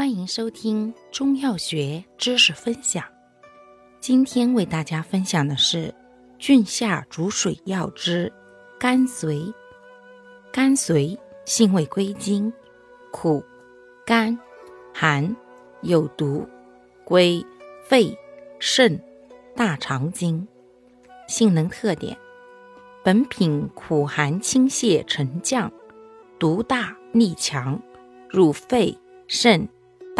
欢迎收听中药学知识分享。今天为大家分享的是郡下逐水药之甘遂。甘遂性味归经：苦、甘、寒，有毒，归肺、肾、大肠经。性能特点：本品苦寒清泻沉降，毒大力强，入肺、肾。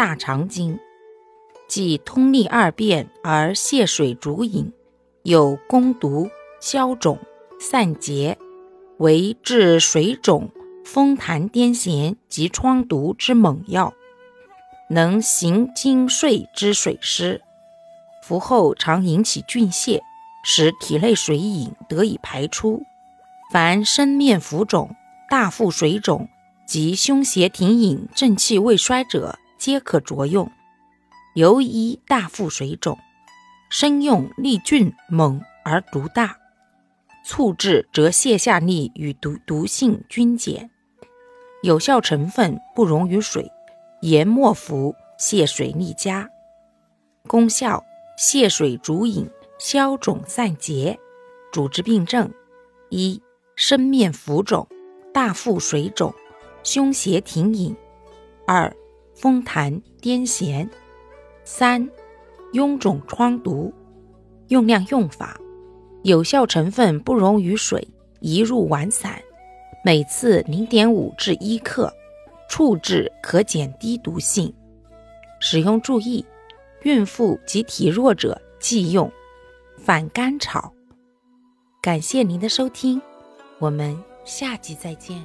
大肠经，即通利二便而泻水逐饮，有攻毒、消肿、散结，为治水肿、风痰癫痫及疮毒之猛药，能行经睡之水湿。服后常引起菌泻，使体内水饮得以排出。凡身面浮肿、大腹水肿及胸胁停饮、正气未衰者。皆可着用。尤医大腹水肿，生用利菌猛而毒大，促治则泻下利与毒毒性均减。有效成分不溶于水，研末服泻水利佳。功效：泻水逐饮，消肿散结。主治病症：一、身面浮肿、大腹水肿、胸胁停饮；二、风痰癫痫，三臃肿疮毒，用量用法，有效成分不溶于水，宜入丸散，每次零点五至一克，处置可减低毒性。使用注意：孕妇及体弱者忌用，反甘草。感谢您的收听，我们下集再见。